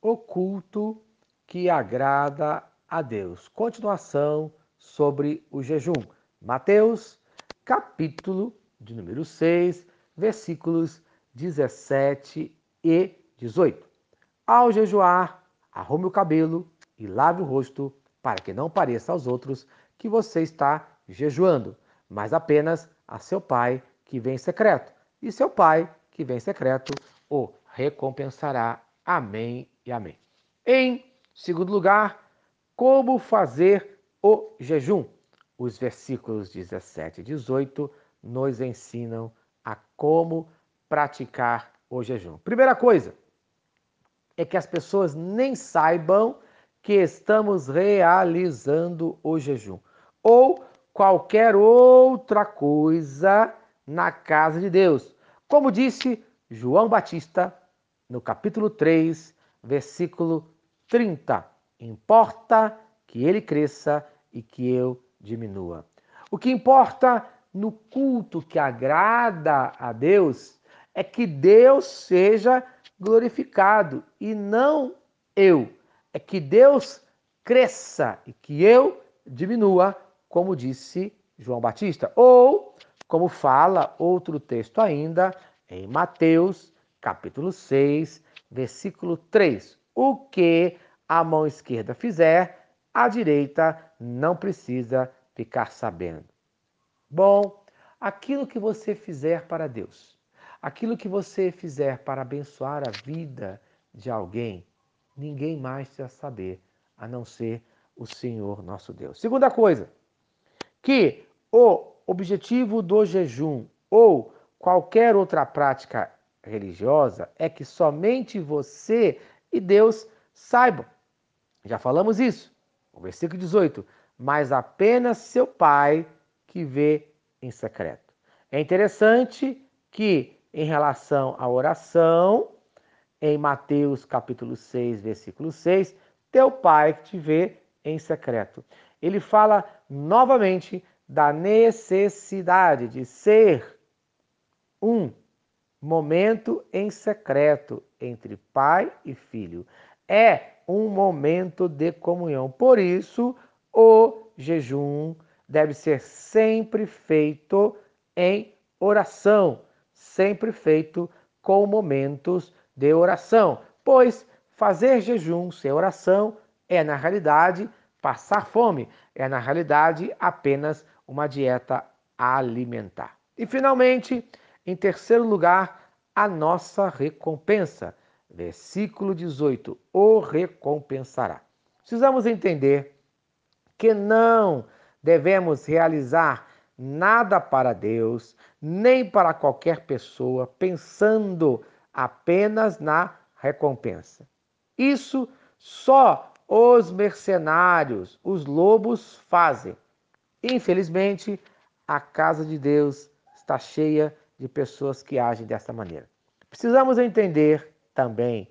o culto que agrada a Deus. Continuação sobre o jejum. Mateus, capítulo de número 6, versículos 17 e 18. Ao jejuar, arrume o cabelo e lave o rosto, para que não pareça aos outros que você está jejuando, mas apenas a seu pai que vem em secreto. E seu pai que vem em secreto o recompensará. Amém e amém. Em segundo lugar, como fazer o jejum? Os versículos 17 e 18 nos ensinam a como praticar o jejum. Primeira coisa é que as pessoas nem saibam que estamos realizando o jejum ou qualquer outra coisa na casa de Deus. Como disse João Batista no capítulo 3, versículo 30. Importa que ele cresça e que eu diminua. O que importa no culto que agrada a Deus é que Deus seja glorificado e não eu. É que Deus cresça e que eu diminua, como disse João Batista. Ou, como fala outro texto ainda, em Mateus, capítulo 6, versículo 3. O que a mão esquerda fizer, a direita não precisa ficar sabendo. Bom, aquilo que você fizer para Deus, aquilo que você fizer para abençoar a vida de alguém, ninguém mais precisa saber, a não ser o Senhor nosso Deus. Segunda coisa, que o objetivo do jejum ou qualquer outra prática religiosa é que somente você e Deus saibam. Já falamos isso. O versículo 18. Mas apenas seu pai que vê em secreto. É interessante que, em relação à oração, em Mateus capítulo 6, versículo 6, teu pai que te vê em secreto. Ele fala novamente da necessidade de ser um momento em secreto entre pai e filho. É um momento de comunhão. Por isso, o jejum deve ser sempre feito em oração, sempre feito com momentos de oração, pois fazer jejum sem oração é, na realidade, passar fome, é, na realidade, apenas uma dieta alimentar. E, finalmente, em terceiro lugar, a nossa recompensa. Versículo 18: O recompensará. Precisamos entender que não devemos realizar nada para Deus, nem para qualquer pessoa, pensando apenas na recompensa. Isso só os mercenários, os lobos fazem. Infelizmente, a casa de Deus está cheia de pessoas que agem dessa maneira. Precisamos entender também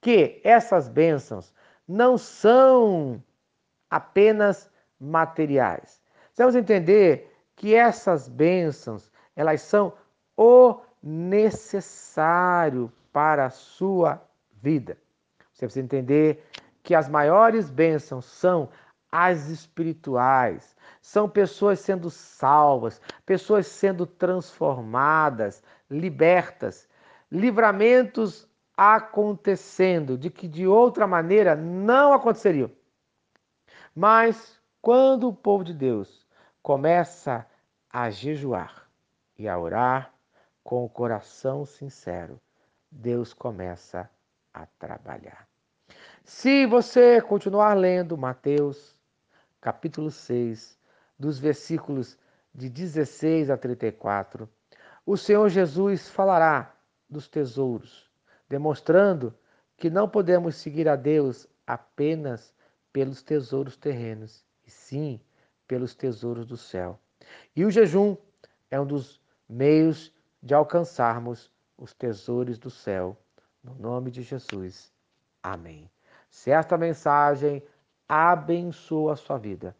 que essas bênçãos não são apenas materiais. Precisamos entender que essas bênçãos, elas são o necessário para a sua vida. Você precisa entender que as maiores bênçãos são as espirituais. São pessoas sendo salvas, pessoas sendo transformadas, libertas, livramentos acontecendo de que de outra maneira não aconteceriam. Mas quando o povo de Deus começa a jejuar e a orar com o coração sincero, Deus começa a trabalhar. Se você continuar lendo Mateus, capítulo 6, dos versículos de 16 a 34, o Senhor Jesus falará dos tesouros, demonstrando que não podemos seguir a Deus apenas pelos tesouros terrenos, e sim pelos tesouros do céu. E o jejum é um dos meios de alcançarmos os tesouros do céu. No nome de Jesus. Amém. Se esta mensagem abençoa a sua vida,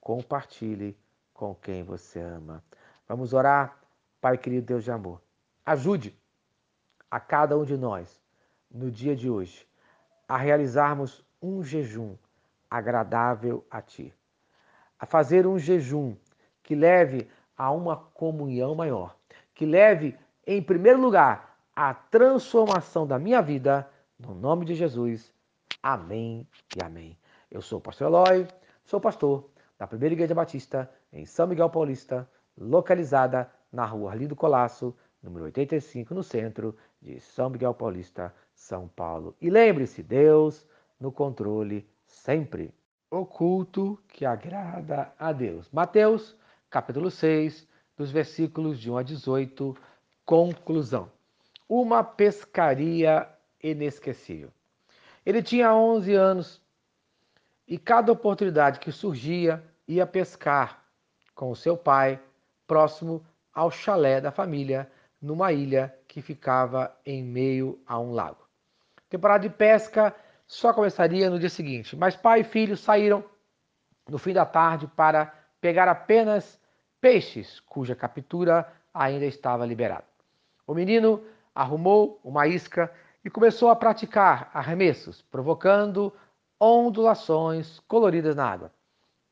compartilhe com quem você ama. Vamos orar, Pai querido Deus de amor. Ajude a cada um de nós, no dia de hoje, a realizarmos um jejum agradável a Ti, a fazer um jejum que leve a uma comunhão maior, que leve, em primeiro lugar, a transformação da minha vida, no nome de Jesus. Amém e amém. Eu sou o pastor Eloy, sou pastor da Primeira Igreja Batista em São Miguel Paulista, localizada na rua Arlindo Colasso, número 85, no centro de São Miguel Paulista, São Paulo. E lembre-se, Deus no controle sempre. O culto que agrada a Deus. Mateus, capítulo 6, dos versículos de 1 a 18, conclusão. Uma pescaria inesquecível. Ele tinha 11 anos e cada oportunidade que surgia ia pescar com o seu pai próximo ao chalé da família numa ilha que ficava em meio a um lago. A temporada de pesca só começaria no dia seguinte, mas pai e filho saíram no fim da tarde para pegar apenas peixes cuja captura ainda estava liberada. O menino arrumou uma isca e começou a praticar arremessos, provocando ondulações coloridas na água.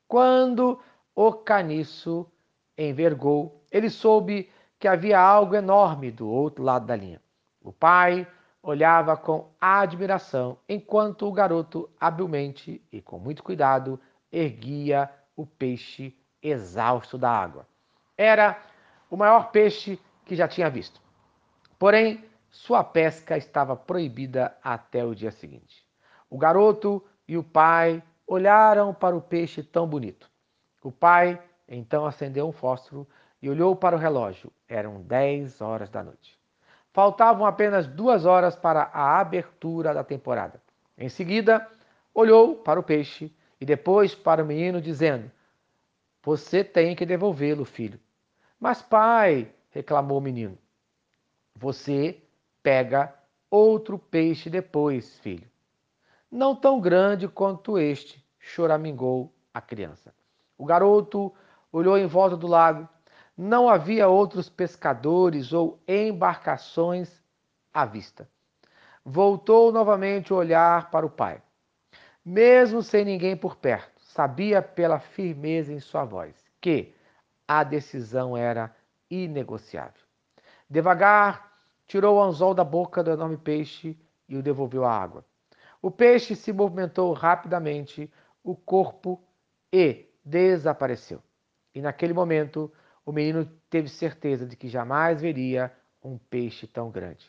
Quando o caniço envergou, ele soube que havia algo enorme do outro lado da linha. O pai olhava com admiração enquanto o garoto habilmente e com muito cuidado erguia o peixe exausto da água. Era o maior peixe que já tinha visto. Porém, sua pesca estava proibida até o dia seguinte. O garoto e o pai olharam para o peixe tão bonito. O pai então acendeu um fósforo e olhou para o relógio. Eram 10 horas da noite. Faltavam apenas duas horas para a abertura da temporada. Em seguida, olhou para o peixe e depois para o menino, dizendo: Você tem que devolvê-lo, filho. Mas, pai, reclamou o menino, você pega outro peixe depois, filho. Não tão grande quanto este, choramingou a criança. O garoto olhou em volta do lago não havia outros pescadores ou embarcações à vista. Voltou novamente o olhar para o pai. Mesmo sem ninguém por perto, sabia pela firmeza em sua voz que a decisão era inegociável. Devagar, tirou o anzol da boca do enorme peixe e o devolveu à água. O peixe se movimentou rapidamente, o corpo e desapareceu. E naquele momento, o menino teve certeza de que jamais veria um peixe tão grande.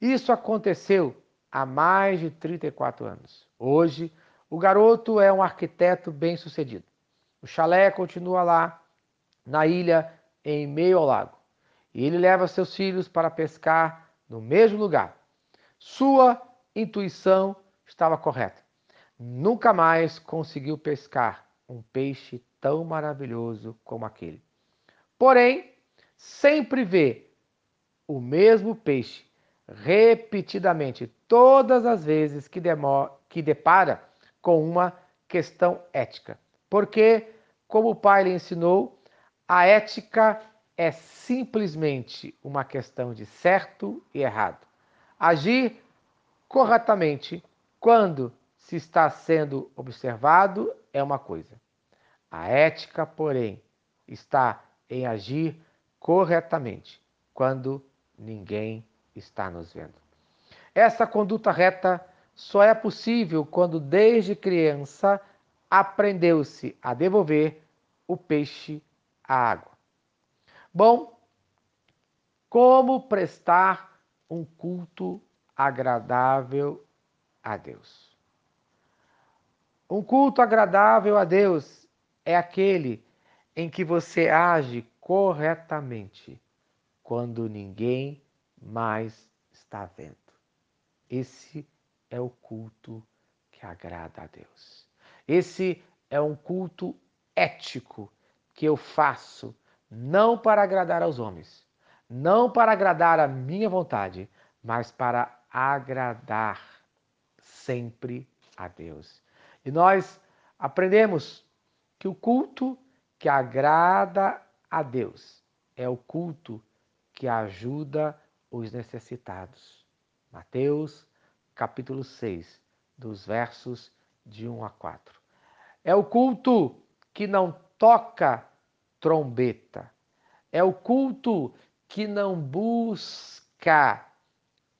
Isso aconteceu há mais de 34 anos. Hoje, o garoto é um arquiteto bem-sucedido. O chalé continua lá, na ilha, em meio ao lago. E ele leva seus filhos para pescar no mesmo lugar. Sua intuição estava correta. Nunca mais conseguiu pescar um peixe tão maravilhoso como aquele. Porém, sempre vê o mesmo peixe repetidamente, todas as vezes que, que depara com uma questão ética. Porque, como o pai lhe ensinou, a ética é simplesmente uma questão de certo e errado. Agir corretamente quando se está sendo observado é uma coisa. A ética, porém, está em agir corretamente quando ninguém está nos vendo. Essa conduta reta só é possível quando, desde criança, aprendeu-se a devolver o peixe à água. Bom, como prestar um culto agradável a Deus? Um culto agradável a Deus é aquele em que você age corretamente quando ninguém mais está vendo. Esse é o culto que agrada a Deus. Esse é um culto ético que eu faço não para agradar aos homens, não para agradar a minha vontade, mas para agradar sempre a Deus. E nós aprendemos que o culto que agrada a Deus é o culto que ajuda os necessitados. Mateus, capítulo 6, dos versos de 1 a 4. É o culto que não toca trombeta. É o culto que não busca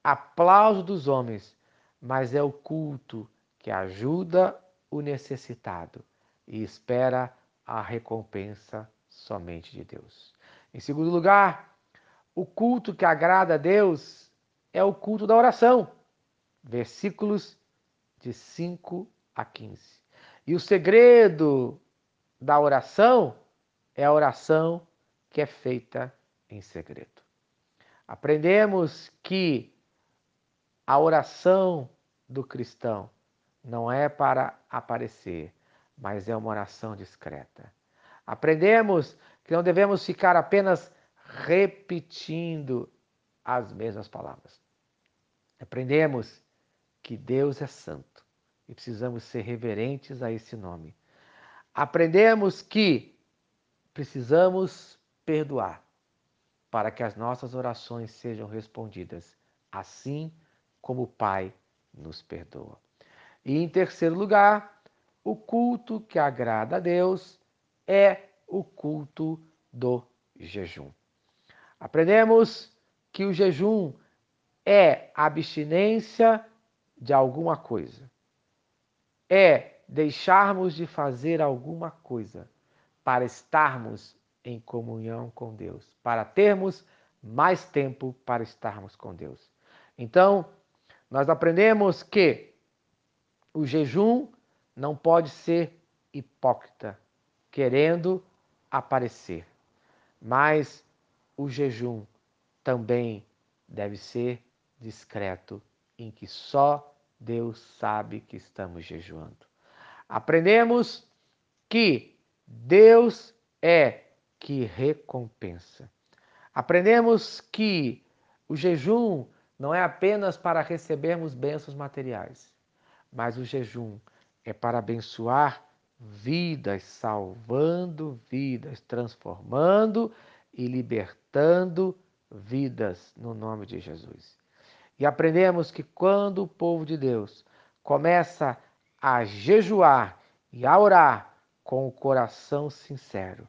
aplauso dos homens, mas é o culto que ajuda o necessitado e espera a recompensa somente de Deus. Em segundo lugar, o culto que agrada a Deus é o culto da oração. Versículos de 5 a 15. E o segredo da oração é a oração que é feita em segredo. Aprendemos que a oração do cristão não é para aparecer, mas é uma oração discreta. Aprendemos que não devemos ficar apenas repetindo as mesmas palavras. Aprendemos que Deus é santo e precisamos ser reverentes a esse nome. Aprendemos que precisamos perdoar para que as nossas orações sejam respondidas, assim como o Pai nos perdoa. E em terceiro lugar, o culto que agrada a Deus é o culto do jejum. Aprendemos que o jejum é abstinência de alguma coisa. É deixarmos de fazer alguma coisa para estarmos em comunhão com Deus, para termos mais tempo para estarmos com Deus. Então, nós aprendemos que o jejum não pode ser hipócrita, querendo aparecer, mas o jejum também deve ser discreto, em que só Deus sabe que estamos jejuando. Aprendemos que Deus é que recompensa. Aprendemos que o jejum não é apenas para recebermos bênçãos materiais, mas o jejum é para abençoar vidas, salvando vidas, transformando e libertando vidas no nome de Jesus. E aprendemos que quando o povo de Deus começa a jejuar e a orar com o coração sincero,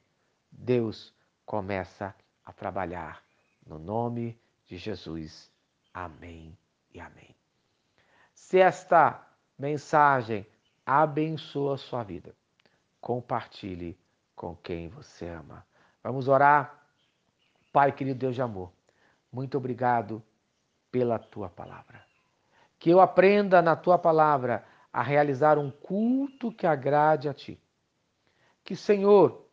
Deus começa a trabalhar no nome de Jesus. Amém e amém. Se esta mensagem abençoa a sua vida, compartilhe com quem você ama. Vamos orar. Pai querido Deus de amor, muito obrigado pela tua palavra. Que eu aprenda na tua palavra a realizar um culto que agrade a ti. Que, Senhor,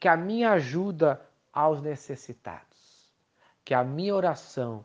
que a minha ajuda aos necessitados, que a minha oração